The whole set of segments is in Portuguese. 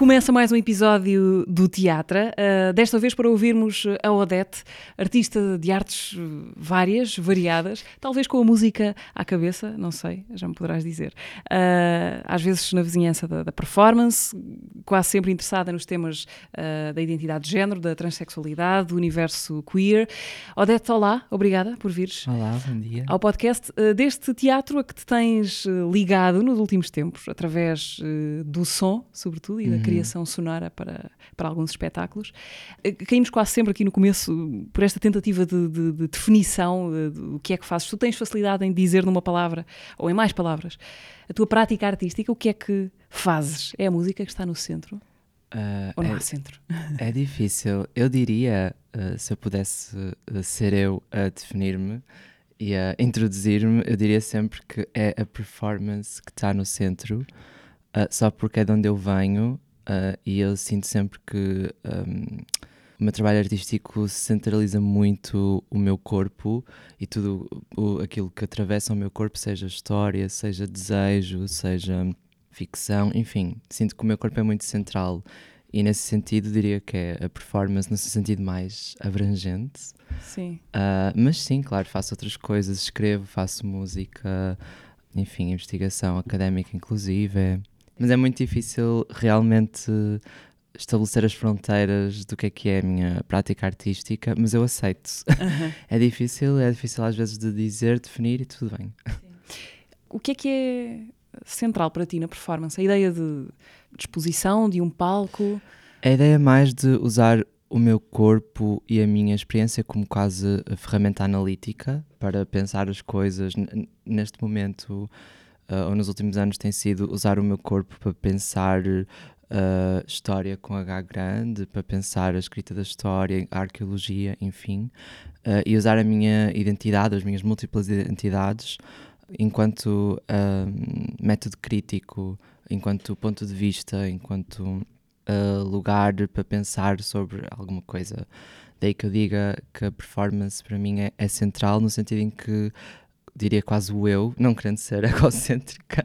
Começa mais um episódio do Teatro, uh, desta vez para ouvirmos a Odete, artista de artes várias, variadas, talvez com a música à cabeça, não sei, já me poderás dizer. Uh, às vezes na vizinhança da, da, performance, quase sempre interessada nos temas uh, da identidade de género, da transexualidade, do universo queer. Odete, olá, obrigada por vires. Olá, bom dia. Ao podcast deste teatro a que te tens ligado nos últimos tempos, através do som, sobretudo, e da uhum criação sonora para, para alguns espetáculos. Eh, caímos quase sempre aqui no começo por esta tentativa de, de, de definição do que é que fazes. Tu tens facilidade em dizer numa palavra, ou em mais palavras, a tua prática artística, o que é que fazes? É a música que está no centro? Uh, Ou não é, há centro? É difícil. Eu diria, uh, se eu pudesse uh, ser eu a definir-me e a introduzir-me, eu diria sempre que é a performance que está no centro, só porque é de onde eu venho Uh, e eu sinto sempre que um, o meu trabalho artístico centraliza muito o meu corpo e tudo o, aquilo que atravessa o meu corpo, seja história, seja desejo, seja ficção, enfim, sinto que o meu corpo é muito central e nesse sentido diria que é a performance no seu sentido mais abrangente. Sim. Uh, mas sim, claro, faço outras coisas, escrevo, faço música, enfim, investigação académica inclusive. Mas é muito difícil realmente estabelecer as fronteiras do que é que é a minha prática artística, mas eu aceito. Uhum. é difícil, é difícil às vezes de dizer, definir e tudo bem. Sim. O que é que é central para ti na performance? A ideia de disposição, de um palco? A ideia é mais de usar o meu corpo e a minha experiência como quase ferramenta analítica para pensar as coisas. Neste momento uh, ou nos últimos anos tem sido usar o meu corpo para pensar uh, história com H grande, para pensar a escrita da história, a arqueologia, enfim, uh, e usar a minha identidade, as minhas múltiplas identidades, enquanto método crítico, enquanto ponto de vista, enquanto lugar para pensar sobre alguma coisa. Daí que eu diga que a performance para mim é, é central no sentido em que diria quase o eu, não querendo ser egocêntrica,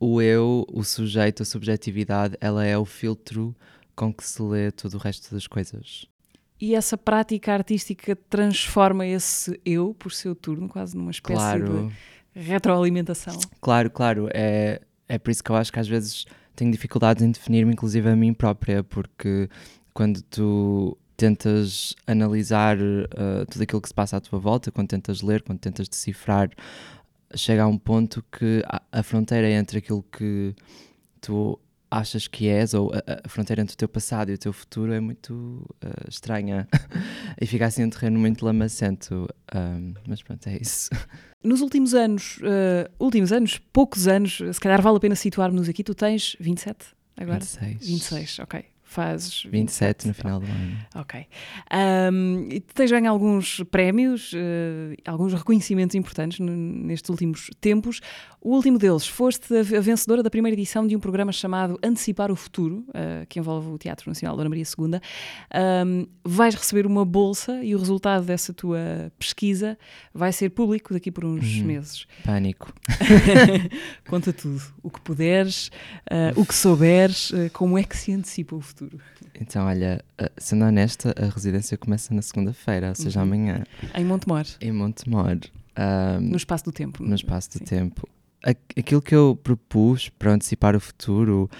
o eu, o sujeito, a subjetividade, ela é o filtro com que se lê todo o resto das coisas. E essa prática artística transforma esse eu, por seu turno, quase numa espécie claro. de retroalimentação. Claro, claro. É, é por isso que eu acho que às vezes tenho dificuldades em definir-me, inclusive a mim própria, porque quando tu tentas analisar uh, tudo aquilo que se passa à tua volta, quando tentas ler, quando tentas decifrar, chega a um ponto que a, a fronteira entre aquilo que tu achas que és, ou a, a, fronteira entre o teu passado e o teu futuro é muito uh, estranha e fica assim um terreno muito lamacento. Um, mas pronto, é isso. Nos últimos anos, uh, últimos anos, poucos anos, se calhar vale a pena situarmos aqui, tu tens 27 agora? 26. 26, ok fazes 27, 27 no final do ano. Ok. Um, e tens ganho alguns prémios, uh, alguns reconhecimentos importantes nestes últimos tempos. O último deles, foste a, vencedora da primeira edição de um programa chamado Antecipar o Futuro, uh, que envolve o Teatro Nacional Dona Maria II. Um, vais receber uma bolsa e o resultado dessa tua pesquisa vai ser público daqui por uns uhum. meses. Pânico. Conta tudo, o que puderes, uh, o que souberes, como é que se antecipa o futuro futuro? Então, olha, sendo honesta, a residência começa na segunda-feira, ou seja, uhum. amanhã. Em Montemor? Em Montemor. Um, no espaço do tempo. No espaço do Sim. tempo. Aquilo que eu propus para antecipar o futuro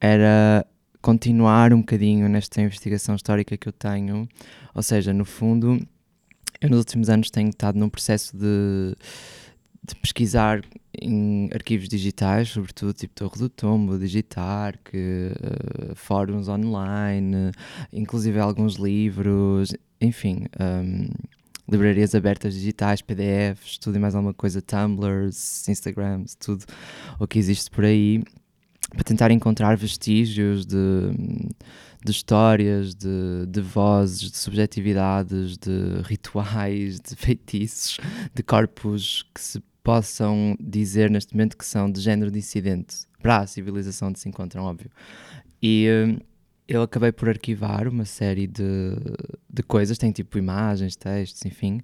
era continuar um bocadinho nesta investigação histórica que eu tenho, ou seja, no fundo, eu nos últimos anos tenho estado num processo de de pesquisar em arquivos digitais, sobretudo tipo Torre do Tombo, Digitar, que, uh, fóruns online, inclusive alguns livros, enfim, um, livrarias abertas digitais, PDFs, tudo e mais alguma coisa, Tumblrs, Instagrams, tudo o que existe por aí, para tentar encontrar vestígios de, de histórias, de, de vozes, de subjetividades, de rituais, de feitiços, de corpos que se possam dizer neste momento que são de género dissidente para a civilização onde se encontram, óbvio. E uh, eu acabei por arquivar uma série de, de coisas, tem tipo imagens, textos, enfim,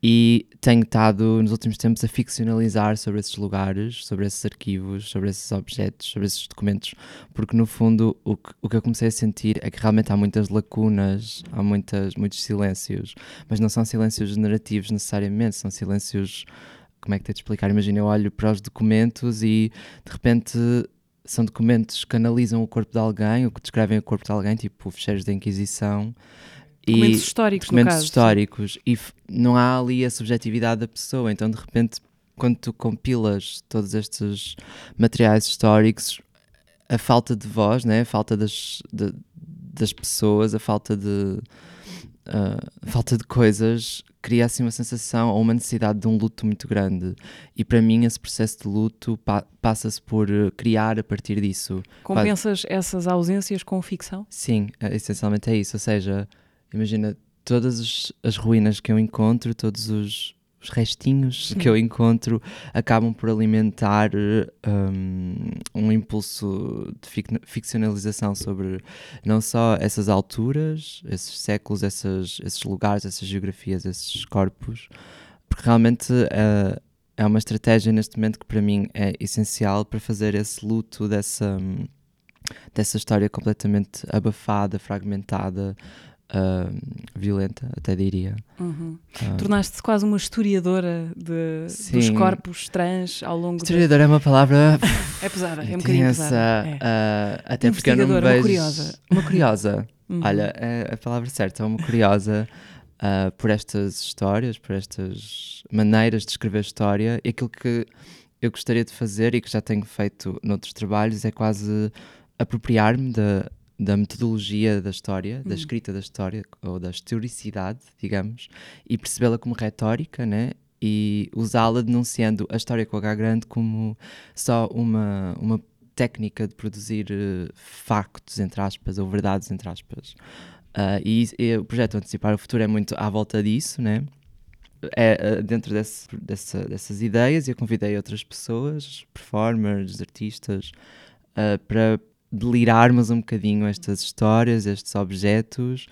E tenho estado nos últimos tempos a ficcionalizar sobre esses lugares, sobre esses arquivos, sobre esses objetos, sobre esses documentos, porque no fundo o que, o que eu comecei a sentir é que realmente há muitas lacunas, há muitas, muitos silêncios, mas não são silêncios narrativos necessariamente, são silêncios. Como é que tenho de explicar? Imagina, eu olho para os documentos e de repente são documentos que analisam o corpo de alguém, ou que descrevem o corpo de alguém, tipo fecheiros da Inquisição. Documentos históricos, no documentos históricos e não há ali a subjetividade da pessoa, então de repente quando tu compilas todos estes materiais históricos a falta de voz, né? a falta das, de- das pessoas, a falta de a falta de coisas cria assim uma sensação ou uma necessidade de um luto muito grande e para mim esse processo de luto pa- passa-se por eh, criar a partir disso Compensas essas ausências com ficção? Sim, é- essencialmente é isso. Ou seja, imagina todas as, as ruínas que eu encontro, todos os, os restinhos que eu encontro acabam por alimentar um, um impulso de fic- ficcionalização sobre não só essas alturas, esses séculos, essas, esses lugares, essas geografias, esses corpos, porque realmente eh, é uma estratégia neste momento que para mim é essencial para fazer esse luto dessa. hum, dessa história completamente abafada, fragmentada, ah, violenta, até diria. Uhum. Ah, Tornaste-te quase uma historiadora de, dos corpos trans ao longo da... Historiador é uma palavra É pesada, é um bocadinho pesada. É. ah, até porque eu não me Investigadora, uma vejo... curiosa. Uma curiosa. Uhum. Olha, é a palavra certa, é uma curiosa ah, por estas histórias, por estas maneiras de escrever história. E aquilo que eu gostaria de fazer e que já tenho feito noutros trabalhos é quase apropriar-me da, da metodologia da história, da Hum. escrita da história, ou da historicidade, digamos, e percebê-la como retórica, né? E usá-la denunciando a história com H grande como só uma, uma técnica de produzir eh, factos, entre aspas, ou verdades, entre aspas. Ah, e, e o projeto Antecipar o Futuro é muito à volta disso, né? É ah, dentro desse, dessa- dessas ideias e eu convidei outras pessoas, performers, artistas, ah, para delirarmos um bocadinho estas histórias, estes objetos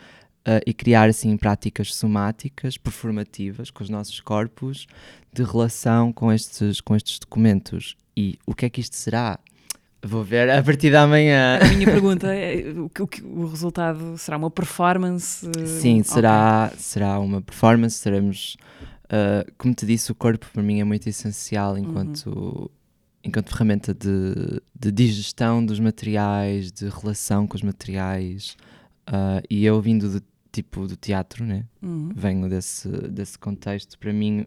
ah, e criar assim práticas somáticas, performativas com os nossos corpos de relação com estes, com estes documentos. E o que é que isto será? Vou ver a partir da manhã. A minha pergunta é o, o, o resultado será uma performance? eh, Sim, será, será uma performance, seremos... ah, como te disse, o corpo para mim é muito essencial enquanto, enquanto ferramenta de, de digestão dos materiais, de relação com os materiais. ah, e eu vindo do tipo do teatro, né? Uhum. venho desse, desse contexto. Para mim,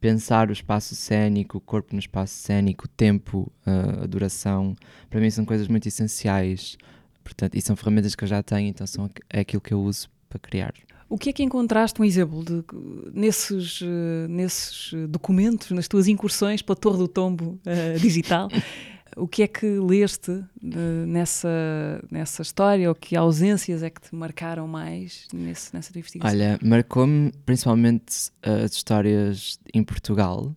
pensar o espaço cénico, o corpo no espaço cénico, o tempo, a, a duração, para mim são coisas muito essenciais. Portanto, e são ferramentas que eu já tenho, então são, é aquilo que eu uso para criar. O que é que encontraste um exemplo de, nesses, eh, nesses eh, documentos, nas tuas incursões pela Torre do Tombo eh, digital? O que é que leste eh, nessa, nessa história ou que ausências é que te marcaram mais nesse, nessa tua investigação? Olha, marcou-me principalmente uh, as histórias em Portugal.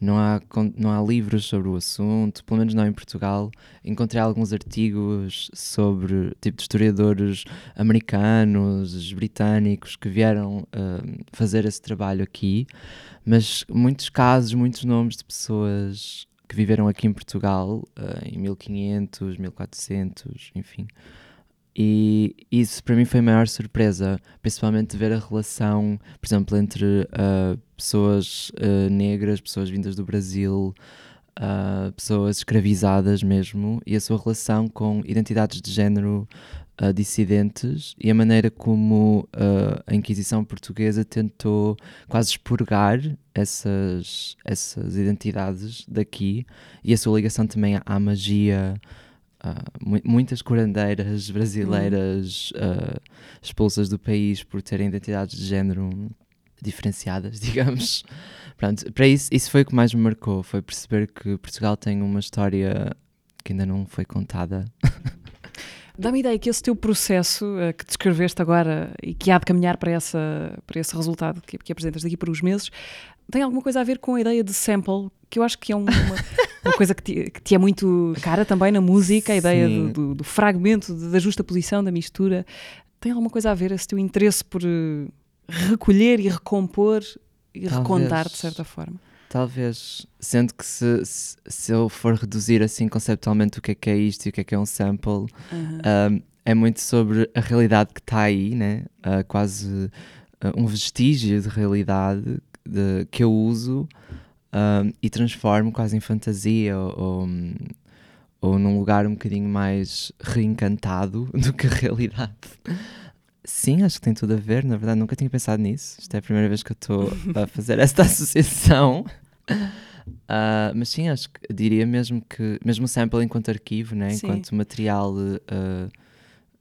Não há, não há livros sobre o assunto, pelo menos não em Portugal. Encontrei alguns artigos sobre tipo de historiadores americanos, britânicos que vieram uh, fazer esse trabalho aqui, mas muitos casos, muitos nomes de pessoas que viveram aqui em Portugal uh, em 1500, 1400, enfim. E isso para mim foi a maior surpresa, principalmente ver a relação, por exemplo, entre ah, pessoas ah, negras, pessoas vindas do Brasil, ah, pessoas escravizadas mesmo, e a sua relação com identidades de género dissidentes e a maneira como a Inquisição portuguesa tentou quase expurgar essas, essas identidades daqui e a sua ligação também à magia. Ah, mu- muitas curandeiras brasileiras ah, expulsas do país por terem identidades de género diferenciadas, digamos. Pronto, para isso, isso foi o que mais me marcou, foi perceber que Portugal tem uma história que ainda não foi contada. Dá-me ideia que esse teu processo eh, que descreveste agora e que há de caminhar para, essa, para esse resultado que, que apresentas daqui por uns meses tem alguma coisa a ver com a ideia de sample, que eu acho que é um- uma, uma coisa que te, que te é muito cara também na música, a ideia do, do- do fragmento, da justa posição, da mistura. Tem alguma coisa a ver esse teu interesse por eh, recolher e recompor e recontar de Talvez. certa forma. Talvez, sendo que se, se, se eu for reduzir assim conceptualmente o que é que é isto e o que é que é um sample, Aham. um, é muito sobre a realidade que está aí, né? Uh, quase uh, um vestígio de realidade de- que eu uso um, e transformo quase em fantasia ou, ou, num lugar um bocadinho mais reencantado do que a realidade. Sim, acho que tem tudo a ver, na verdade nunca tinha pensado nisso. Isto é a primeira vez que eu estou a fazer esta associação. Ah, mas sim, acho que diria mesmo que, mesmo o sample enquanto arquivo, né? Sim. enquanto material ah,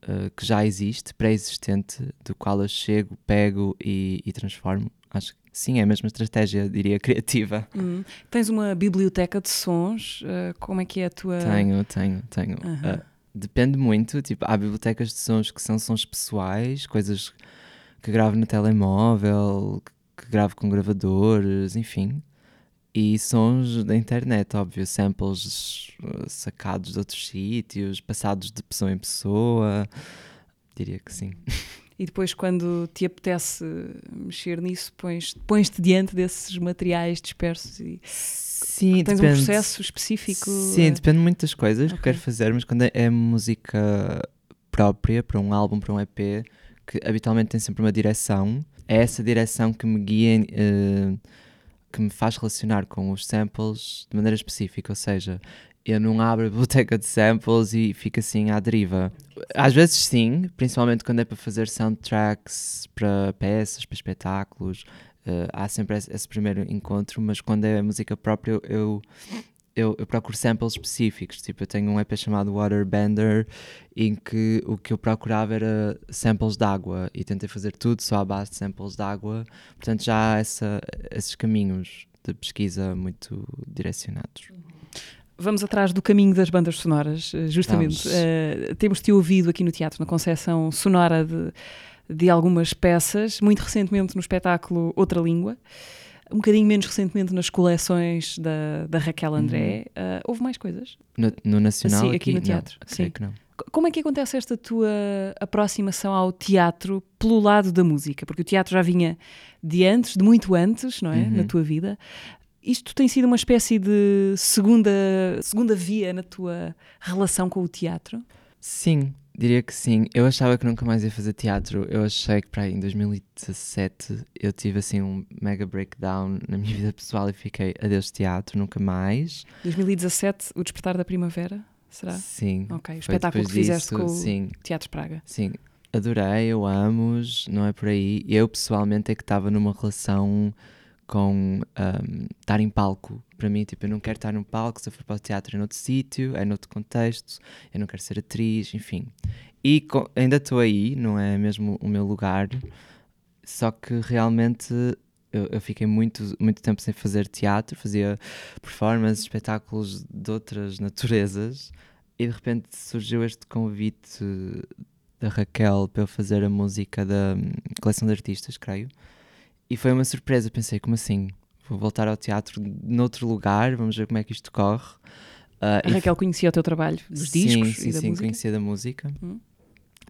ah, que já existe, pré-existente, do qual eu chego, pego e, e transformo, acho que sim, é a mesma estratégia, diria, criativa. Hum. Tens uma biblioteca de sons, uh, como é que é a tua... Tenho, tenho, tenho. Aham. Ah, depende muito, tipo, há bibliotecas de sons que são sons pessoais, coisas que gravo no telemóvel, que, gravo com gravadores, enfim. E sons da internet, óbvio, samples uh, sacados de outros sítios, passados de pessoa em pessoa. Diria que sim. E depois, quando te apetece mexer nisso, pões- pões-te diante desses materiais dispersos e Sim, tens um depende. processo específico. Sim, eh, depende muito das coisas que Ok. quero fazer, mas quando é, é música própria, para um álbum, para um EP, que habitualmente tem sempre uma direção, é essa direção que me guia, eh, que me faz relacionar com os samples de maneira específica, ou seja, eu não abro a biblioteca de samples e fico assim à deriva. Às vezes sim, principalmente quando é para fazer soundtracks para peças, para espetáculos, eh, há sempre esse, primeiro encontro, mas quando é música própria eu- eu eu, procuro samples específicos. Tipo, eu tenho um EP chamado Waterbender, em que o que eu procurava era samples de água e tentei fazer tudo só à base de samples de água. Portanto, já há essa, esses caminhos de pesquisa muito direcionados. Vamos atrás do caminho das bandas sonoras, eh, justamente. Vamos. Eh, Temos-te ouvido aqui no teatro, na concepção sonora de, de algumas peças, muito recentemente no espetáculo Outra Língua, um bocadinho menos recentemente nas coleções da, da Raquel André. Eh, houve mais coisas? No, no Nacional? Sim, aqui no teatro, Não, sim. que não. Co- Como é que acontece esta tua aproximação ao teatro pelo lado da música? Porque o teatro já vinha de antes, de muito antes, não é? Uhum. Na tua vida. Isto tem sido uma espécie de segunda, segunda via na tua relação com o teatro? Sim, diria que sim. Eu achava que nunca mais ia fazer teatro. Eu achei que para aí em 2017 eu tive assim um mega breakdown na minha vida pessoal e fiquei adeus teatro, nunca mais. 2017, O Despertar da Primavera, será? Sim. Ok, o espetáculo que fizeste disso, com Sim, o Teatro Praga. sim. Adorei, eu amo-os, não é por aí. Eu pessoalmente é que estava numa relação com ahm, estar em palco. Para mim, tipo, eu não quero estar num palco, se eu for para o teatro é noutro sítio, é noutro contexto, eu não quero ser atriz, enfim. E co- ainda estou aí, não é mesmo o meu lugar, só que realmente eu, eu fiquei muito, muito tempo sem fazer teatro, fazia performances, espetáculos de outras naturezas, e de repente surgiu este convite da Raquel para eu fazer a música da hum, coleção de artistas, creio. E foi uma surpresa, pensei, como assim? Vou voltar ao teatro noutro lugar, vamos ver como é que isto corre. Ah, A Raquel conhecia o teu trabalho dos sim, discos sim, e da sim, música? conhecia da música. Hum.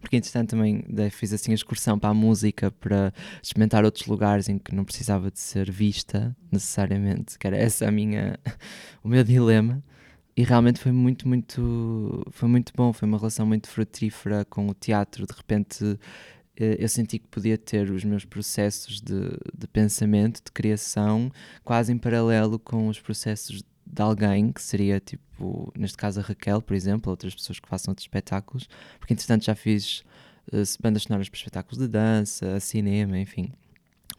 Porque entretanto também fiz assim a excursão para a música para experimentar outros lugares em que não precisava de ser vista necessariamente, que era essa a minha o meu dilema. E realmente foi muito, muito, foi muito bom, foi uma relação muito frutífera com o teatro. De repente eu senti que podia ter os meus processos de, de pensamento, de criação, quase em paralelo com os processos de alguém, que seria tipo, neste caso a Raquel, por exemplo, outras pessoas que façam outros espetáculos, porque entretanto já fiz eh, bandas sonoras para espetáculos de dança, cinema, enfim.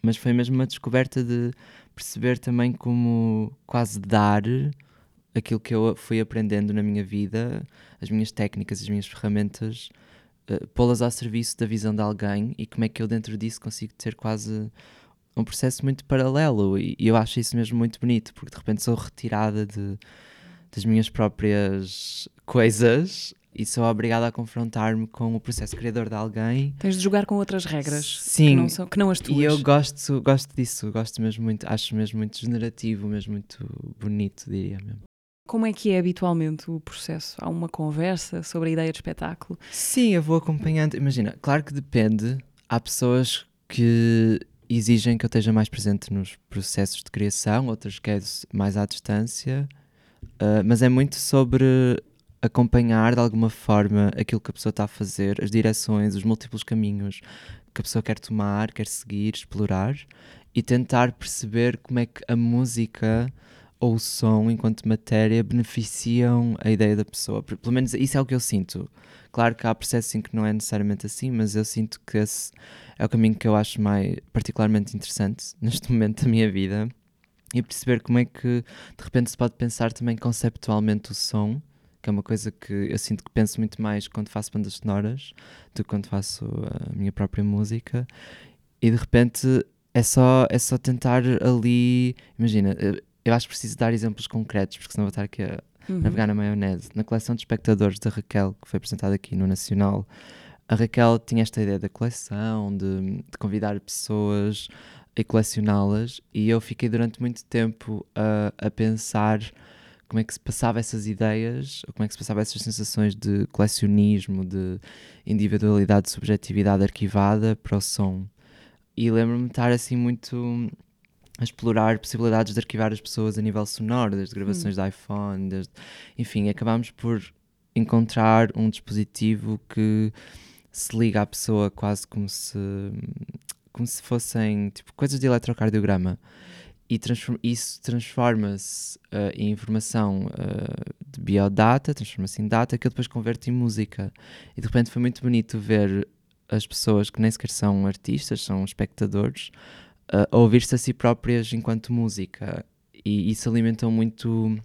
Mas foi mesmo uma descoberta de perceber também como quase dar aquilo que eu fui aprendendo na minha vida, as minhas técnicas, as minhas ferramentas, eh, pô-las ao serviço da visão de alguém e como é que eu dentro disso consigo ter quase um processo muito paralelo e, e eu acho isso mesmo muito bonito porque de repente sou retirada de, das minhas próprias coisas e sou obrigada a confrontar-me com o processo criador de alguém Tens de jogar com outras regras Sim. que, não são, que não as tuas. e eu gosto, gosto disso, gosto mesmo muito, acho mesmo muito generativo, mesmo muito bonito, diria mesmo. Como é que é habitualmente o processo? Há uma conversa sobre a ideia de espetáculo? Sim, eu vou acompanhando. Imagina, claro que depende. Há pessoas que exigem que eu esteja mais presente nos processos de criação, outras quero mais à distância, uh, mas é muito sobre acompanhar de alguma forma aquilo que a pessoa está a fazer, as direções, os múltiplos caminhos que a pessoa quer tomar, quer seguir, explorar e tentar perceber como é que a música ou o som, enquanto matéria, beneficiam a ideia da pessoa. Pelo menos isso é o que eu sinto. Claro que há processos em que não é necessariamente assim, mas eu sinto que esse é o caminho que eu acho mais particularmente interessante neste momento da minha vida. E perceber como é que de repente se pode pensar também conceptualmente o som, que é uma coisa que eu sinto que penso muito mais quando faço bandas sonoras do que quando faço a minha própria música. E de repente é só, é só tentar ali. Imagina, eu acho que preciso dar exemplos concretos, porque senão vou estar aqui a uhum. navegar na maionese. Na coleção de espectadores da Raquel, que foi apresentada aqui no Nacional, a Raquel tinha esta ideia da coleção, de, de convidar pessoas e colecioná-las, e eu fiquei durante muito tempo a, a pensar como é que se passava essas ideias, como é que se passava essas sensações de colecionismo, de individualidade, subjetividade arquivada para o som. E lembro-me de estar assim muito a explorar possibilidades de arquivar as pessoas a nível sonoro, desde gravações hum. de iPhone, desde... enfim, acabámos por encontrar um dispositivo que se liga à pessoa quase como se como se fossem tipo, coisas de eletrocardiograma e transform isso transforma-se uh, em informação uh, de biodata, transforma-se em data que eu depois converto em música e de repente foi muito bonito ver as pessoas que nem sequer são artistas, são espectadores a ouvir-se a si próprias enquanto música. E isso alimentou muito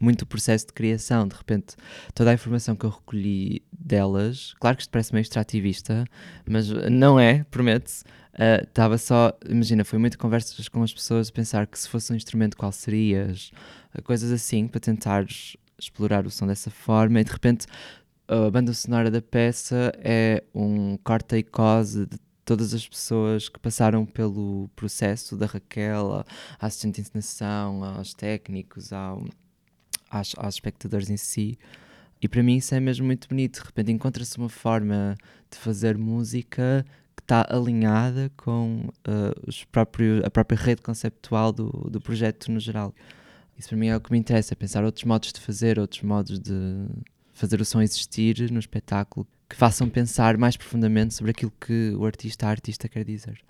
muito o processo de criação, de repente toda a informação que eu recolhi delas, claro que isto parece meio extrativista, mas não é, promete-se, estava uh, só, imagina, foi muito conversas com as pessoas, pensar que se fosse um instrumento qual serias, coisas assim, para tentar explorar o som dessa forma. E de repente a banda sonora da peça é um corte e cose de todas as pessoas que passaram pelo processo da Raquel, a assistente de encenação, aos técnicos, ao, aos, aos espectadores em si. E para mim isso é mesmo muito bonito. De repente encontra-se uma forma de fazer música que está alinhada com uh, os próprios, a própria rede conceptual do, do projeto no geral. Isso para mim é o que me interessa, é pensar outros modos de fazer, outros modos de fazer o som existir no espetáculo que façam pensar mais profundamente sobre aquilo que o artista, a artista quer dizer.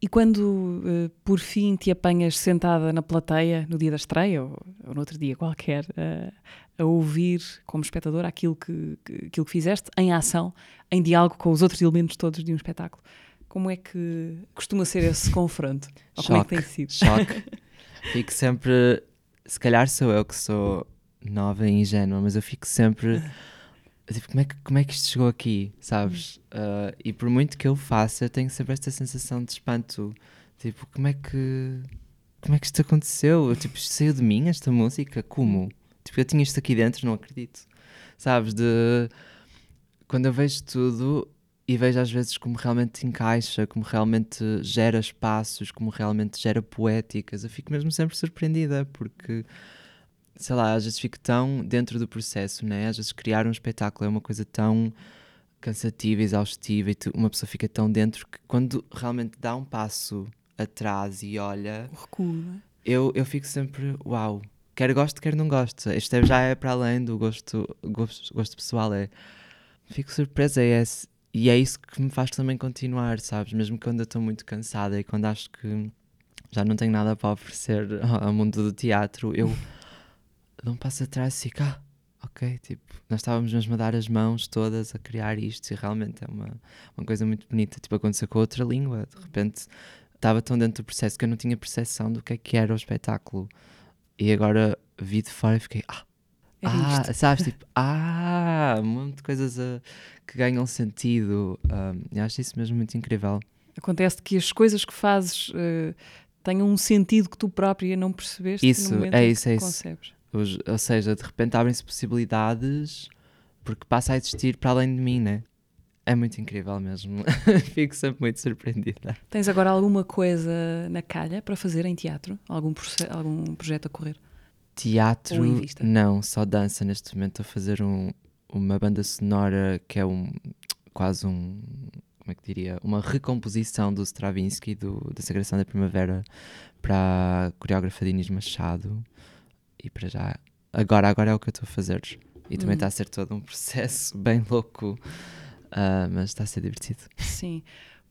E quando, uh, por fim, te apanhas sentada na plateia no dia da estreia ou, ou no outro dia qualquer, uh, a ouvir como espectador aquilo que, que, aquilo que fizeste em ação, em diálogo com os outros elementos todos de um espetáculo, como é que costuma ser esse confronto? Ou choque, como é que tem sido? Choque. Fico sempre. Se calhar sou eu que sou nova e ingênua, mas eu fico sempre tipo, como é, que, como é que isto chegou aqui, sabes? Uh, e por muito que eu faça, eu tenho sempre esta sensação de espanto. Tipo, como é que. Como é que isto aconteceu? Eu, tipo, isto saiu de mim, esta música? Como? Tipo, eu tinha isto aqui dentro, não acredito. Sabes? De. Quando eu vejo tudo e vejo às vezes como realmente encaixa, como realmente gera espaços, como realmente gera poéticas, eu fico mesmo sempre surpreendida, porque sei lá, às vezes fico tão dentro do processo, né? Às vezes criar um espetáculo é uma coisa tão cansativa, exaustiva e tu, uma pessoa fica tão dentro que quando realmente dá um passo atrás e olha, o recuo, não é? eu, eu fico sempre, uau, quer gosto, quer não gosto. Isto é, já é para além do gosto, gosto, gosto pessoal, é. Fico surpresa e é, e é isso que me faz também continuar, sabes? Mesmo quando eu estou muito cansada e quando acho que já não tenho nada para oferecer ao mundo do teatro, eu dou um passo atrás e fico, ah, ok, tipo, nós estávamos mesmo a dar as mãos todas a criar isto e realmente é uma, uma coisa muito bonita. Tipo, aconteceu com outra língua, de repente estava tão dentro do processo que eu não tinha percepção do que é que era o espetáculo. E agora vi de fora e fiquei, ah, é ah, sabes, tipo, ah, um monte de coisas a, que ganham sentido. Um, eu acho isso mesmo muito incrível. Acontece que as coisas que fazes uh, tenham um sentido que tu própria não percebeste isso, no momento é isso, é isso. concebes. Ou seja, de repente abrem-se possibilidades porque passa a existir para além de mim, né? É muito incrível mesmo. Fico sempre muito surpreendida. Tens agora alguma coisa na calha para fazer em teatro? Algum, algum projeto a correr? Teatro, não, só dança. Neste momento a fazer um, uma banda sonora que é um quase um. Como como é que diria, uma recomposição do Stravinsky, do, da Sagração da Primavera, para a coreógrafa de Inês Machado. E para já, agora, agora é o que eu estou a fazer. E também Hum. está a ser todo um processo bem louco, ah, mas está a ser divertido. Sim.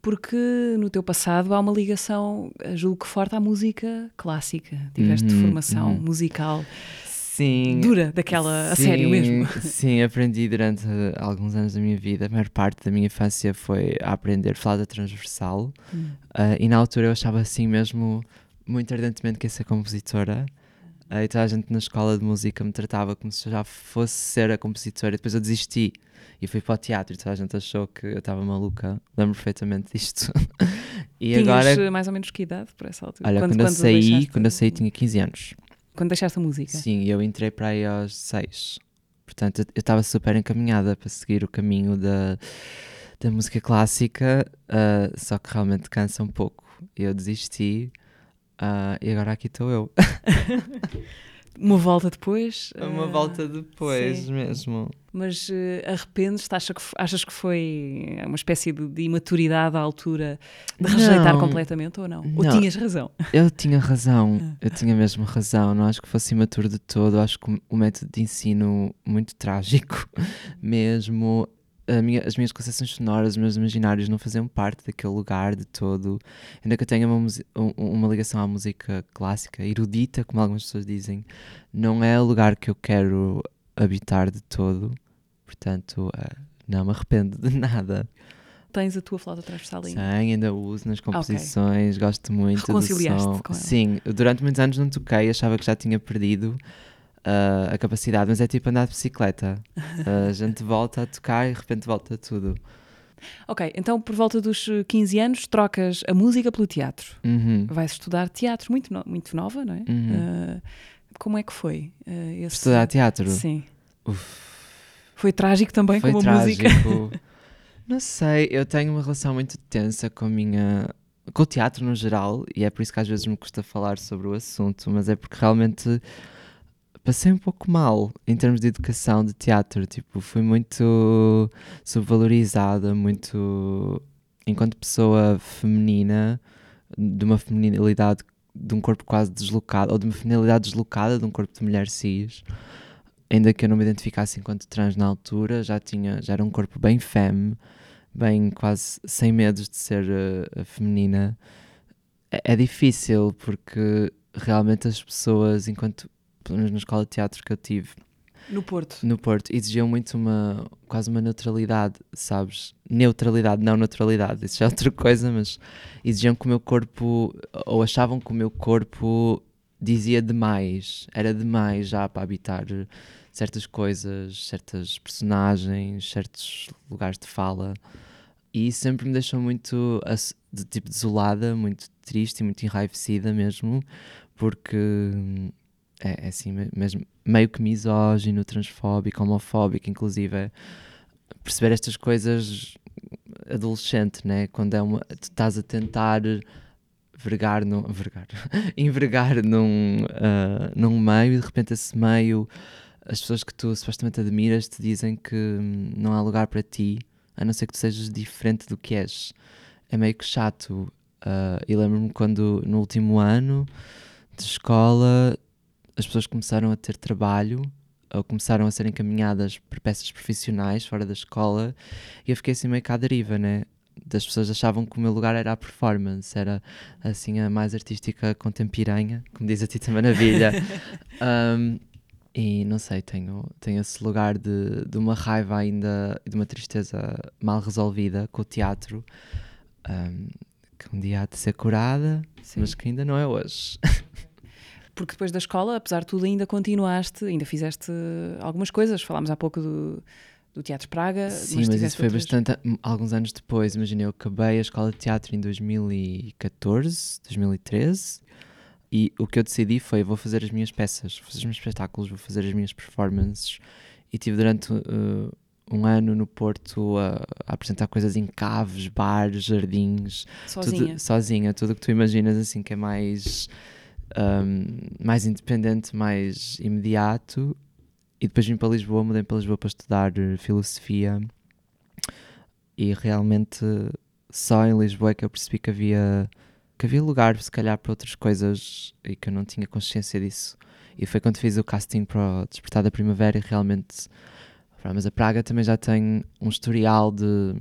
Porque no teu passado há uma ligação, eh, julgo que forte, à música clássica. Tiveste Uhum, formação uhum. musical Sim. dura, daquela a Sim, sério mesmo. Sim, aprendi durante eh, alguns anos da minha vida. A maior parte da minha infância foi a aprender flauta transversal. Ah, e na altura eu achava assim mesmo muito ardentemente que ia ser compositora. E toda a gente na escola de música me tratava como se eu já fosse ser a compositora. E depois eu desisti e fui para o teatro e toda a gente achou que eu estava maluca. Lembro perfeitamente disto. e Tinhas agora, eh, mais ou menos que idade por essa altura? olha, quando, eu saí, deixaste- quando eu saí tinha 15 anos. Quando deixaste a música? Sim, eu entrei para aí aos 6. Portanto, eu- estava super encaminhada para seguir o caminho da, da música clássica, ah, só que realmente cansa um pouco. Eu desisti ah, e agora aqui estou eu. Uma volta depois? Uma volta depois sim. mesmo. Mas eh, arrependes-te? Achas que, achas que foi uma espécie de, de imaturidade à altura de rejeitar Não. completamente ou não? Ou Não. tinhas razão? Eu tinha razão, eu tinha mesmo razão. Não acho que fosse imaturo de todo. Acho que o método de ensino muito trágico, mesmo. Minha- as minhas concepções sonoras, os meus imaginários não faziam parte daquele lugar de todo. Ainda que eu tenha uma, um- uma ligação à música clássica, erudita, como algumas pessoas dizem, não é o lugar que eu quero habitar de todo. Portanto, eh, não me arrependo de nada. Tens a tua flauta transversal Sim, ainda? ainda uso nas composições, gosto muito Reconciliaste-te com ela? Sim, durante muitos anos não toquei, achava que já tinha perdido ah, a capacidade, mas é tipo andar de bicicleta. Ah, a gente volta a tocar e de repente volta tudo. Ok, então por volta dos eh, 15 anos trocas a música pelo teatro. Uhum. Vais estudar teatro muito, no- muito nova, não é? Uhum. Eh, como é que foi? esse... Estudar teatro Sim. Uf. Foi trágico também foi como a música. trágico. não sei, eu tenho uma relação muito tensa com a minha. com o teatro no geral, e é por isso que às vezes me custa falar sobre o assunto, mas é porque realmente passei um pouco mal em termos de educação de teatro. Tipo, fui muito subvalorizada, muito. enquanto pessoa feminina, de uma feminilidade de um corpo quase deslocado, ou de uma feminilidade deslocada de um corpo de mulher cis. Ainda que eu não me identificasse enquanto trans na altura, já tinha, já era um corpo bem femme, bem quase sem medos de ser eh, feminina. É, é difícil porque realmente as pessoas, enquanto na escola de teatro que eu tive No Porto. no Porto, exigiam muito uma quase uma neutralidade, sabes? Neutralidade, não neutralidade, isso já é outra coisa, mas exigiam que o meu corpo, ou achavam que o meu corpo dizia demais, era demais já para habitar certas coisas, certas personagens, certos lugares de fala. E isso sempre me deixou muito tipo desolada, muito triste e muito enraivecida mesmo, porque hum, é, é assim me- mesmo, meio que misógino, transfóbico, homofóbico, inclusive. é Perceber estas coisas adolescente, né? Quando é uma, tu estás a tentar vergar, num, vergar, envergar num, ah, num meio e de repente esse meio, as pessoas que tu supostamente admiras te dizem que não há lugar para ti, a não ser que tu sejas diferente do que és. É meio que chato. ah, e lembro-me quando no último ano de escola as pessoas começaram a ter trabalho ou começaram a ser encaminhadas para peças profissionais fora da escola e eu fiquei assim meio cá à deriva, né? Das pessoas achavam que o meu lugar era a performance, era assim a mais artística contemporânea, como diz a Tita Maravilha. Um, e não sei, tenho, tenho esse lugar de, de uma raiva ainda e de uma tristeza mal resolvida com o teatro, um, que um dia há de ser curada, Sim. mas que ainda não é hoje. Porque depois da escola, apesar de tudo, ainda continuaste, ainda fizeste algumas coisas. Falámos há pouco do, do Teatro Praga. Sim, mas, tiveste isso foi outras- bastante a- alguns anos depois. Imagina, eu acabei a escola de teatro em 2014, 2013 e o que eu decidi foi: vou fazer as minhas peças, vou fazer os meus espetáculos, vou fazer as minhas performances. E tive durante uh, um ano no Porto a, a apresentar coisas em caves, bares, jardins, Sozinha. tudo, sozinha, tudo o que tu imaginas assim que é mais, um, mais independente, mais imediato. E depois vim para Lisboa, mudei para Lisboa para estudar eh, filosofia e realmente só em Lisboa é que eu percebi que havia, que havia lugar, se calhar, para outras coisas e que eu não tinha consciência disso. E foi quando fiz o casting para o Despertar da Primavera e realmente. Mas a Praga também já tem um historial de,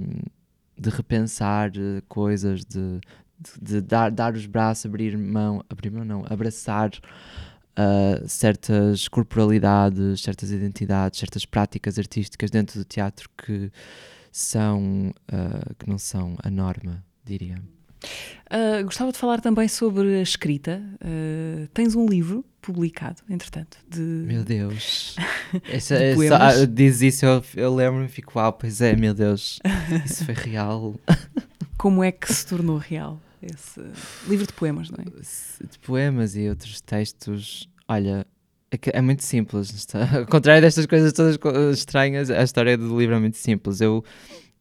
de repensar eh, coisas, de, de, de dar, dar os braços, abrir mão, abrir mão não, abraçar uh, certas corporalidades, certas identidades, certas práticas artísticas dentro do teatro que são uh, que não são a norma, diria. Uh, gostava de falar também sobre a escrita. Uh, tens um livro publicado, entretanto, de. Meu Deus! Essa, de essa, diz isso, eu, eu lembro-me e fico, uau, pois é, meu Deus, isso foi real. Como é que se tornou real esse livro de poemas, não é? De poemas e outros textos. Olha, é, é muito simples. Está, ao contrário destas coisas todas estranhas, a história do livro é muito simples. Eu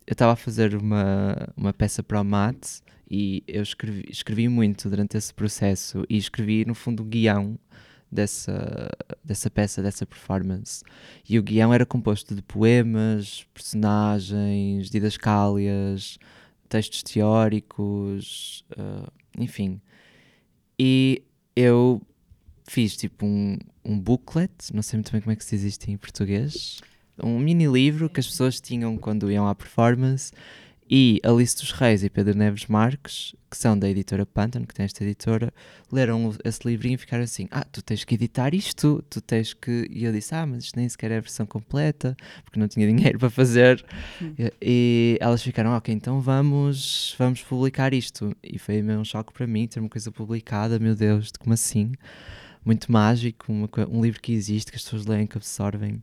estava a fazer uma, uma peça para o mate e eu escrevi, escrevi muito durante esse processo e escrevi, no fundo, o guião dessa, dessa peça, dessa performance. E o guião era composto de poemas, personagens, didascálias, textos teóricos, uh, enfim. E eu fiz tipo um, um booklet, não sei muito bem como é que se diz isto em português, um mini livro que as pessoas tinham quando iam à performance e Alice dos Reis e Pedro Neves Marques, que são da editora Pantano, que tem esta editora, leram esse livrinho e ficaram assim: Ah, tu tens que editar isto, tu tens que. E eu disse: Ah, mas isto nem sequer é a versão completa, porque não tinha dinheiro para fazer. Hum. E, e, elas ficaram: Ok, então vamos, vamos publicar isto. E foi meio um choque para mim ter uma coisa publicada, meu Deus, como assim? Muito mágico, uma, um livro que existe, que as pessoas leem, que absorvem.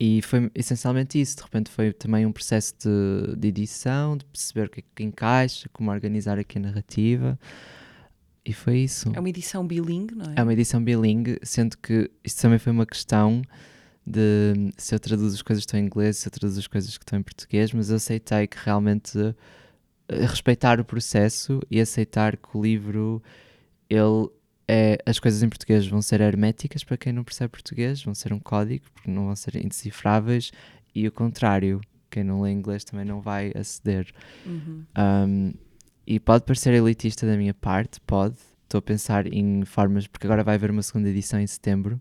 E foi essencialmente isso. De repente foi também um processo de, de edição, de perceber o que é que encaixa, como organizar aqui a narrativa. E foi isso. É uma edição bilingue, não é? É uma edição bilingue, sendo que isto também foi uma questão de se eu traduzo as coisas que estão em inglês, se eu traduzo as coisas que estão em português, mas eu aceitei que realmente uh, respeitar o processo e aceitar que o livro ele é, as coisas em português vão ser herméticas para quem não percebe português, vão ser um código, porque não vão ser indecifráveis, e o contrário, quem não lê inglês também não vai aceder. Uhum. Um, e pode parecer elitista da minha parte, pode. Estou a pensar em formas, porque agora vai haver uma segunda edição em setembro.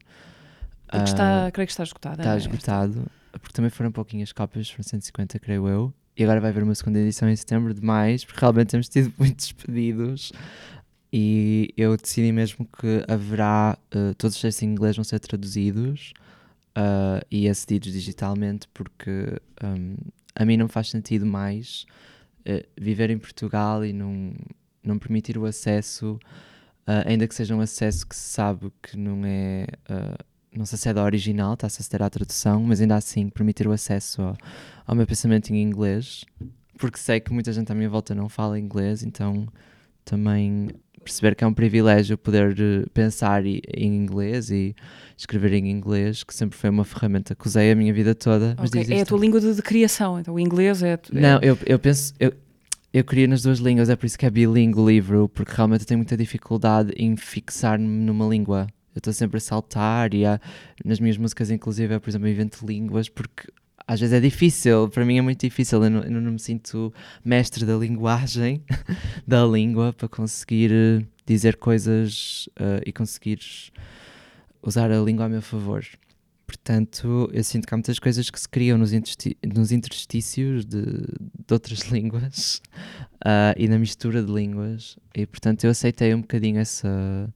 Está, uh, creio que está esgotado. Está é esgotado, porque também foram pouquinhas cópias, foram 150, creio eu. E agora vai haver uma segunda edição em setembro de mais, porque realmente temos tido muitos pedidos. E eu decidi mesmo que haverá, uh, todos os textos em inglês vão ser traduzidos uh, e acedidos digitalmente, porque um, a mim não faz sentido mais uh, viver em Portugal e não, não permitir o acesso, ainda que seja um acesso que se sabe que não é. não se acede ao original, está-se a aceder à tradução, mas ainda assim permitir o acesso ao, ao meu pensamento em inglês, porque sei que muita gente à minha volta não fala inglês, então também perceber que é um privilégio poder eh, pensar em inglês e escrever em inglês, que sempre foi uma ferramenta que usei a minha vida toda. Okay. é a tua língua de, de, criação, então o inglês é. é... Não, eu, eu penso. Eu, eu queria nas duas línguas, é por isso que é bilingue o livro, porque realmente eu tenho muita dificuldade em fixar-me numa língua. Eu estou sempre a saltar e há, nas minhas músicas, inclusive, eu, por exemplo, invento línguas porque às vezes é difícil, para mim é muito difícil, eu não, eu não me sinto mestre da linguagem, da língua, para conseguir eh, dizer coisas uh, e conseguir usar a língua a meu favor. Portanto, eu sinto que há muitas coisas que se criam nos, nos interstícios de, de outras línguas uh, e na mistura de línguas, e portanto eu aceitei um bocadinho essa,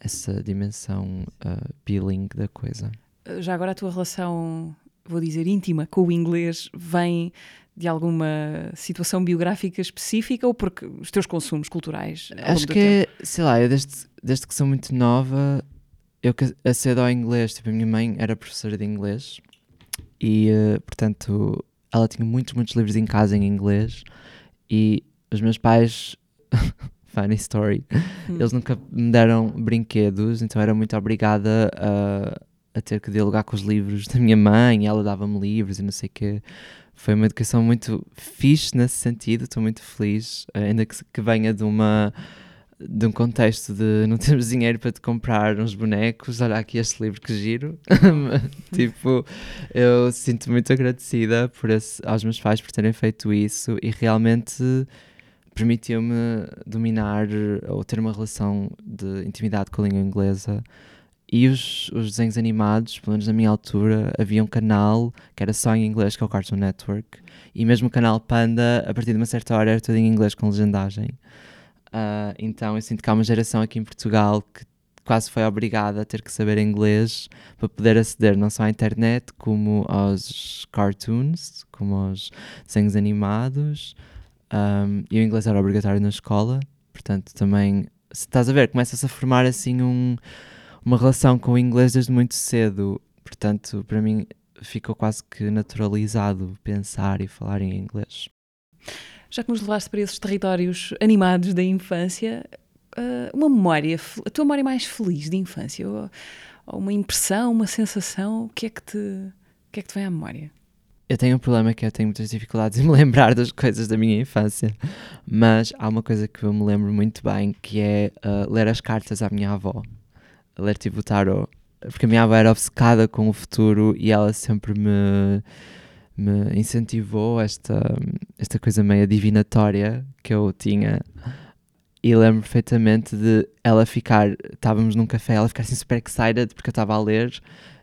essa dimensão uh, bilingue da coisa. Já agora a tua relação vou dizer, íntima com o inglês vem de alguma situação biográfica específica ou porque os teus consumos culturais? Acho que, sei lá, eu desde, desde que sou muito nova, eu acedo ao inglês. Tipo, a minha mãe era professora de inglês e, uh, portanto, ela tinha muitos, muitos livros em casa em inglês e os meus pais. funny story. Hum. Eles nunca me deram brinquedos, então era muito obrigada a a ter que dialogar com os livros da minha mãe, ela dava-me livros e não sei o quê. Foi uma educação muito fixe nesse sentido, estou muito feliz, ainda que, que venha de uma de um contexto de não temos dinheiro para te comprar uns bonecos, olha aqui este livro que giro. tipo, eu sinto muito agradecida por esse, aos meus pais por terem feito isso e realmente permitiu-me dominar ou ter uma relação de intimidade com a língua inglesa. E os, os desenhos animados, pelo menos na minha altura, havia um canal que era só em inglês, que é o Cartoon Network, e mesmo o canal Panda, a partir de uma certa hora, era tudo em inglês com legendagem. Uh, então eu sinto que há uma geração aqui em Portugal que quase foi obrigada a ter que saber inglês para poder aceder não só à internet, como aos cartoons, como aos desenhos animados. Um, e o inglês era obrigatório na escola, portanto também, se estás a ver, começa-se a formar assim um, uma relação com o inglês desde muito cedo. Portanto, para mim ficou quase que naturalizado pensar e falar em inglês. Já que nos levaste para esses territórios animados da infância, uh, uma memória, a tua memória mais feliz de infância, ou, ou, uma impressão, uma sensação, o que é que te, o que é que te vem à memória? Eu tenho um problema que eu tenho muitas dificuldades em me lembrar das coisas da minha infância, mas há uma coisa que eu me lembro muito bem, que é uh, ler as cartas à minha avó, ler o tarot, porque a minha avó era obcecada com o futuro e ela sempre me me incentivou esta, esta coisa meio divinatória que eu tinha. E lembro perfeitamente de ela ficar, estávamos num café, ela ficar assim super excited porque eu estava a ler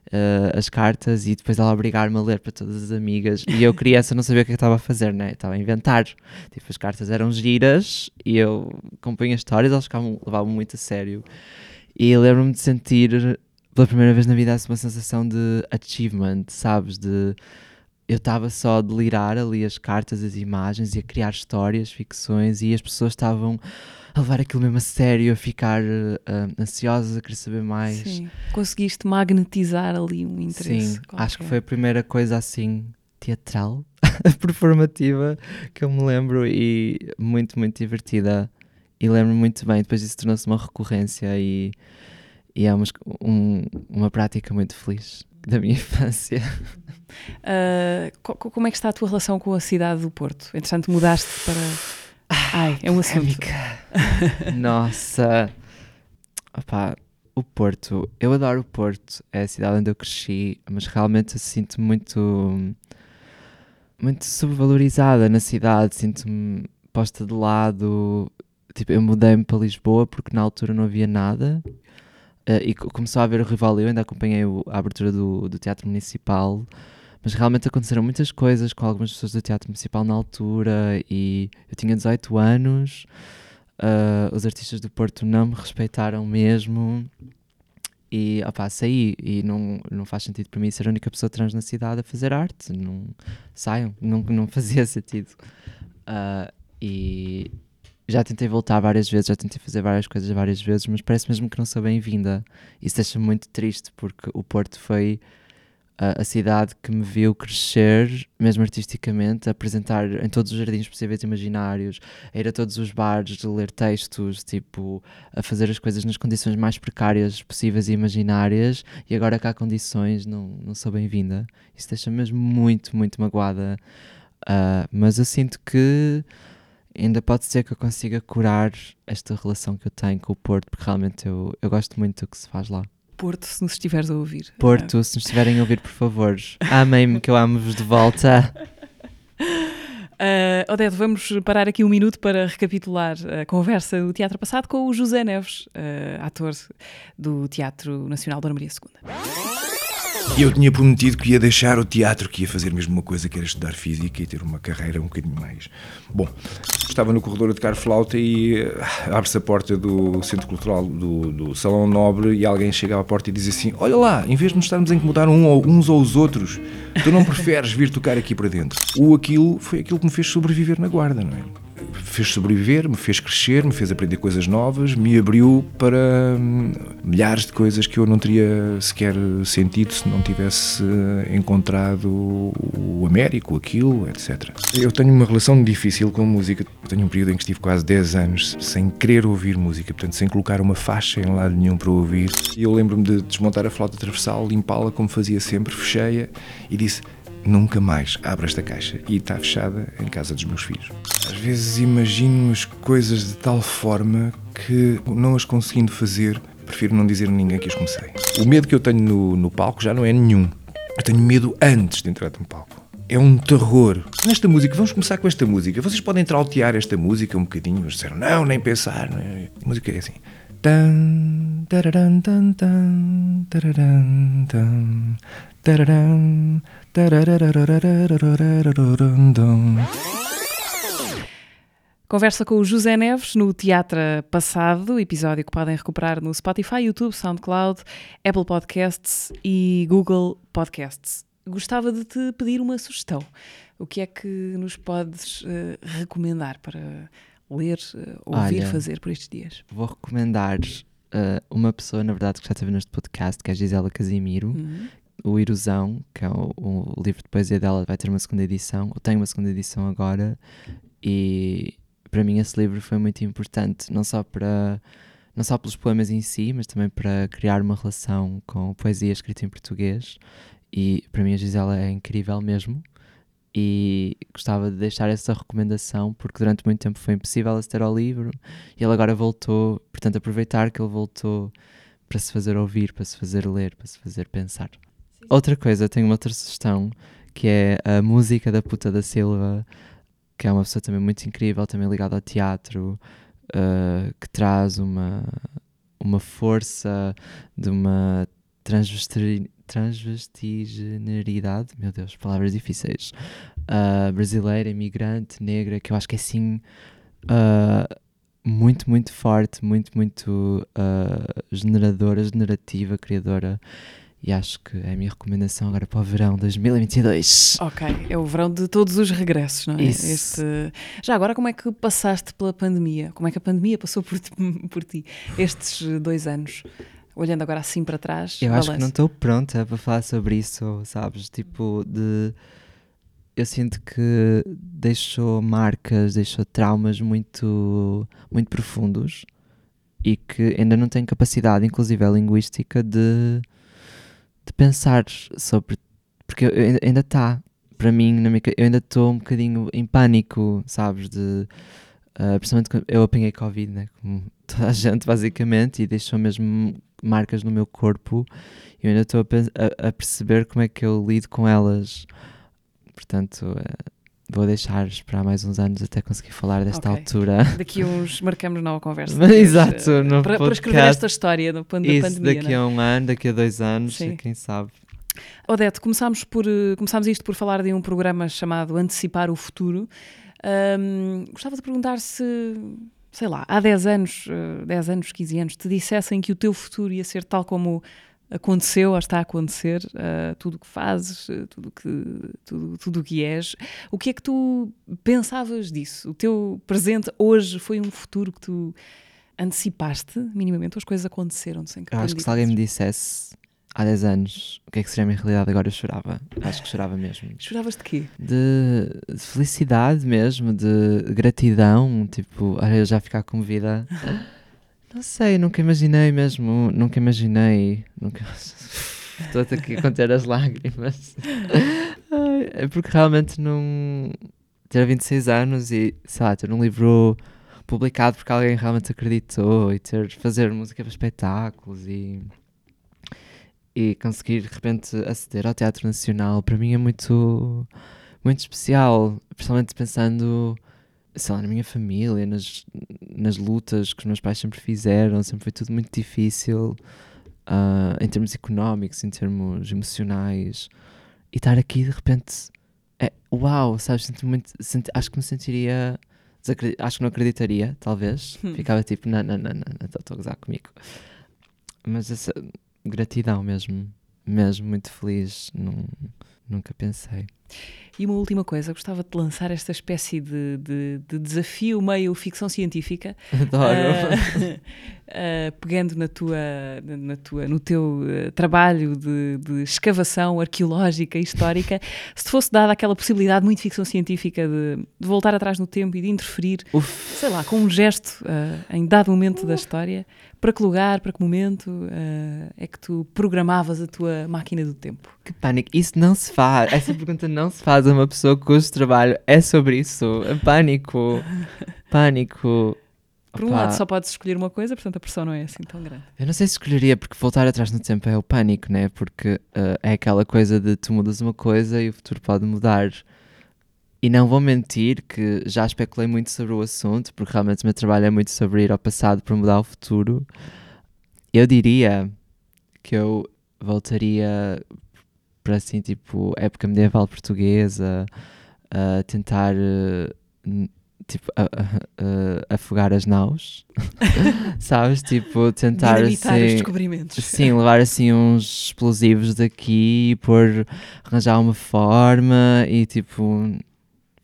uh, as cartas e depois ela obrigar-me a ler para todas as amigas. E eu, criança, não sabia o que estava a fazer, né? Estava a inventar. Tipo, as cartas eram giras e eu compunha histórias, elas ficavam, levavam muito a sério. E lembro-me de sentir pela primeira vez na vida uma sensação de achievement, sabes? De eu estava só a delirar ali as cartas, as imagens e a criar histórias, ficções e as pessoas estavam a levar aquilo mesmo a sério, a ficar uh, ansiosas, a querer saber mais. Sim, conseguiste magnetizar ali um interesse. Sim, qualquer. acho que foi a primeira coisa assim teatral, performativa que eu me lembro e muito, muito divertida. E lembro-me muito bem, depois isso tornou-se uma recorrência e, e é uma, um, uma prática muito feliz da minha infância. Uh, como é que está a tua relação com a cidade do Porto? Entretanto, mudaste para. Ai, é um assunto. Nossa. Opa, o Porto. Eu adoro o Porto. É a cidade onde eu cresci, mas realmente eu sinto muito. muito subvalorizada na cidade. Sinto-me posta de lado. Tipo, eu mudei-me para Lisboa porque na altura não havia nada Uh, e começou a haver o rival, eu ainda acompanhei o, a abertura do, do Teatro Municipal, mas realmente aconteceram muitas coisas com algumas pessoas do Teatro Municipal na altura e eu tinha 18 anos, uh, os artistas do Porto não me respeitaram mesmo e opá, saí e não, não faz sentido para mim ser a única pessoa trans na cidade a fazer arte, não saiam, não, não fazia sentido. Uh, e já tentei voltar várias vezes, já tentei fazer várias coisas várias vezes, mas parece mesmo que não sou bem-vinda. Isso deixa-me muito triste porque o Porto foi a, a, cidade que me viu crescer, mesmo artisticamente, apresentar em todos os jardins possíveis e imaginários, a ir a todos os bares, a ler textos, tipo, a fazer as coisas nas condições mais precárias possíveis e imaginárias, e agora que há condições, não, não sou bem-vinda. Isso deixa-me mesmo muito, muito magoada. Uh, mas eu sinto que ainda pode ser que eu consiga curar esta relação que eu tenho com o Porto, porque realmente eu, eu gosto muito do que se faz lá. Porto, se nos estiveres a ouvir. Porto, se nos estiverem a ouvir, por favor, amem-me que eu amo-vos de volta. Uh, Odete, vamos parar aqui um minuto para recapitular a conversa do teatro passado com o José Neves, uh, ator do Teatro Nacional Dona Maria II. E eu tinha prometido que ia deixar o teatro, que ia fazer mesmo uma coisa, que era estudar física e ter uma carreira um bocadinho mais. Bom, estava no corredor a tocar flauta e ah, abre-se a porta do Centro Cultural do, do, Salão Nobre e alguém chega à porta e diz assim: Olha lá, em vez de nos estarmos a incomodar um ou, uns ou os outros, tu não preferes vir tocar aqui para dentro? O aquilo foi aquilo que me fez sobreviver na guarda, não é? Fez sobreviver, me fez crescer, me fez aprender coisas novas, me abriu para hum, milhares de coisas que eu não teria sequer sentido se não tivesse encontrado o Américo, aquilo, etc. Eu tenho uma relação difícil com música. Tenho um período em que estive quase 10 anos sem querer ouvir música, portanto, sem colocar uma faixa em lado nenhum para ouvir. E eu lembro-me de desmontar a flauta transversal, limpá-la como fazia sempre, fechei-a e disse nunca mais abro esta caixa e está fechada em casa dos meus filhos. Às vezes imagino as coisas de tal forma que, não as conseguindo fazer, prefiro não dizer a ninguém que as comecei. O medo que eu tenho no, no palco já não é nenhum. Eu tenho medo antes de entrar no palco. É um terror. Nesta música, vamos começar com esta música. Vocês podem trautear esta música um bocadinho. Eles disseram, não, nem pensar. Não é? A música é assim. Conversa com o José Neves no Teatro Passado, episódio que podem recuperar no Spotify, YouTube, SoundCloud, Apple Podcasts e Google Podcasts. Gostava de te pedir uma sugestão. O que é que nos podes uh, recomendar para ler, eh, ouvir, Olha. fazer por estes dias? Vou recomendar uh, uma pessoa, na verdade, que já esteve neste podcast, que é a Gisela Casimiro. Uhum. O Erosão, que é o, o livro de poesia dela, vai ter uma segunda edição, ou tem uma segunda edição agora, e para mim esse livro foi muito importante, não só para não só pelos poemas em si, mas também para criar uma relação com poesia escrita em português. E para mim a Gisela é incrível mesmo. E gostava de deixar essa recomendação porque durante muito tempo foi impossível aceder ao livro e ele agora voltou. Portanto, aproveitar que ele voltou para se fazer ouvir, para se fazer ler, para se fazer pensar. Outra coisa, tenho uma outra sugestão que é a música da Puta da Silva, que é uma pessoa também muito incrível, também ligada ao teatro, uh, que traz uma, uma força de uma transvesti transvestigeneridade, meu Deus, palavras difíceis, uh, brasileira, imigrante, negra, que eu acho que é assim uh, muito, muito forte, muito, muito uh, generadora, generativa, criadora. E acho que é a minha recomendação agora para o verão 2022. Ok, é o verão de todos os regressos, não é? Isso. Este- Já agora, como é que passaste pela pandemia? Como é que a pandemia passou por ti, por ti estes dois anos? Olhando agora assim para trás, Eu acho que não estou pronta para falar sobre isso, sabes? Tipo, de. Eu sinto que deixou marcas, deixou traumas muito, muito profundos e que ainda não tenho capacidade, inclusive a linguística, de, de pensar sobre. Porque eu- eu ainda- está, para mim, na minha, eu ainda estou um bocadinho em pânico, sabes? De, ah, principalmente quando eu apanhei Covid, né? Como toda a gente, basicamente, e deixou mesmo marcas no meu corpo. E eu ainda estou a, a- a perceber como é que eu lido com elas. Portanto, eh, vou deixar esperar mais uns anos até conseguir falar desta Ok. altura. Daqui a uns marcamos nova conversa. Mas, exato, eh, no para, para escrever esta história do da Isso, pandemia. daqui não é? a um ano, daqui a dois anos, Sim. quem sabe. Odete, começámos, por, eh, começámos isto por falar de um programa chamado Antecipar o Futuro. Ahm, gostava de perguntar se, sei lá, há 10 anos, eh, 10 anos, 15 anos, te dissessem que o teu futuro ia ser tal como aconteceu ou está a acontecer, eh, tudo o que fazes, eh, tudo o que, tudo, tudo que és, o que é que tu pensavas disso? O teu presente hoje foi um futuro que tu antecipaste minimamente ou as coisas aconteceram sem que acho que se alguém me dissesse há 10 anos o que é que seria a minha realidade agora, eu chorava. Acho que chorava mesmo. Choravas de quê? de, de felicidade mesmo, de gratidão, tipo, olha, eu já ficar com vida. Não sei, nunca imaginei mesmo, nunca imaginei, nunca. Estou aqui a conter as lágrimas. É porque realmente não. Ter 26 anos e, sei lá, ter um livro publicado porque alguém realmente acreditou e ter fazer música para espetáculos e e conseguir de repente aceder ao Teatro Nacional para mim é muito muito especial, principalmente pensando sei lá, na minha família, nas, nas lutas que os meus pais sempre fizeram, sempre foi tudo muito difícil ah, em termos económicos, em termos emocionais e estar aqui de repente é uau, sabes, sinto muito, sinto- acho que me sentiria acho que não acreditaria, talvez Hum. ficava tipo, não, não, não, não, estou a gozar comigo mas essa gratidão mesmo, mesmo muito feliz, não, nunca pensei. E uma última coisa, gostava de te lançar esta espécie de, de- de desafio meio ficção científica, Adoro. ah, ah, pegando na tua, na tua, no teu ah, trabalho de, de escavação arqueológica e histórica, se te fosse dada aquela possibilidade muito ficção científica de, de voltar atrás no tempo e de interferir, Uf, sei lá, com um gesto ah, em dado momento da história, para que lugar, para que momento é que tu programavas a tua máquina do tempo? que pânico. Isso não se faz. Essa pergunta não se faz a uma pessoa cujo trabalho é sobre isso. Pânico. Pânico. Por um Opa. lado, só podes escolher uma coisa, portanto a pressão não é assim tão grande. Eu não sei se escolheria, porque voltar atrás no tempo é o pânico, né? Porque eh, é aquela coisa de tu mudas uma coisa e o futuro pode mudar. E não vou mentir que já especulei muito sobre o assunto, porque realmente o meu trabalho é muito sobre ir ao passado para mudar o futuro. Eu diria que eu voltaria para assim, tipo, época medieval portuguesa, a tentar, eh, tipo, a- a- a- afogar as naus, sabes? Tipo, tentar Dinamitar os assim, descobrimentos. Sim, levar assim uns explosivos daqui e pôr, arranjar uma forma e tipo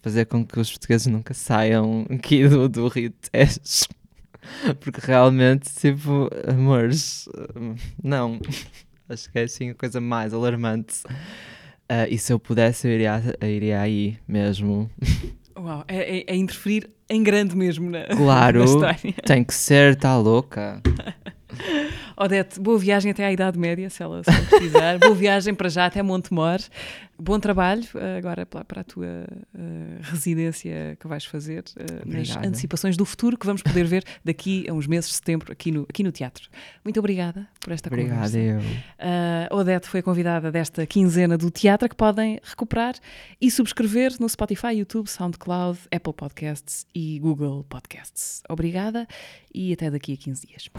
fazer com que os portugueses nunca saiam aqui do, do Rio Tejo. Porque realmente, tipo, amores, hum, não. Acho que é assim a coisa mais alarmante. Ah, e se eu pudesse, eu iria, eu iria aí mesmo. Uau, é, é- é interferir em grande mesmo na, Claro. na história. Tem que ser, tá louca. Odete, boa viagem até à Idade Média, se ela, se ela precisar. boa viagem para já até Montemor. Bom trabalho eh, agora para, a tua eh, residência que vais fazer eh, nas Obrigada. antecipações do futuro que vamos poder ver daqui a uns meses de setembro aqui no, aqui no teatro. Muito obrigada por esta Obrigada, conversa. eu. A Odete foi a convidada desta quinzena do teatro que podem recuperar e subscrever no Spotify, YouTube, SoundCloud, Apple Podcasts e Google Podcasts. Obrigada e até daqui a 15 dias.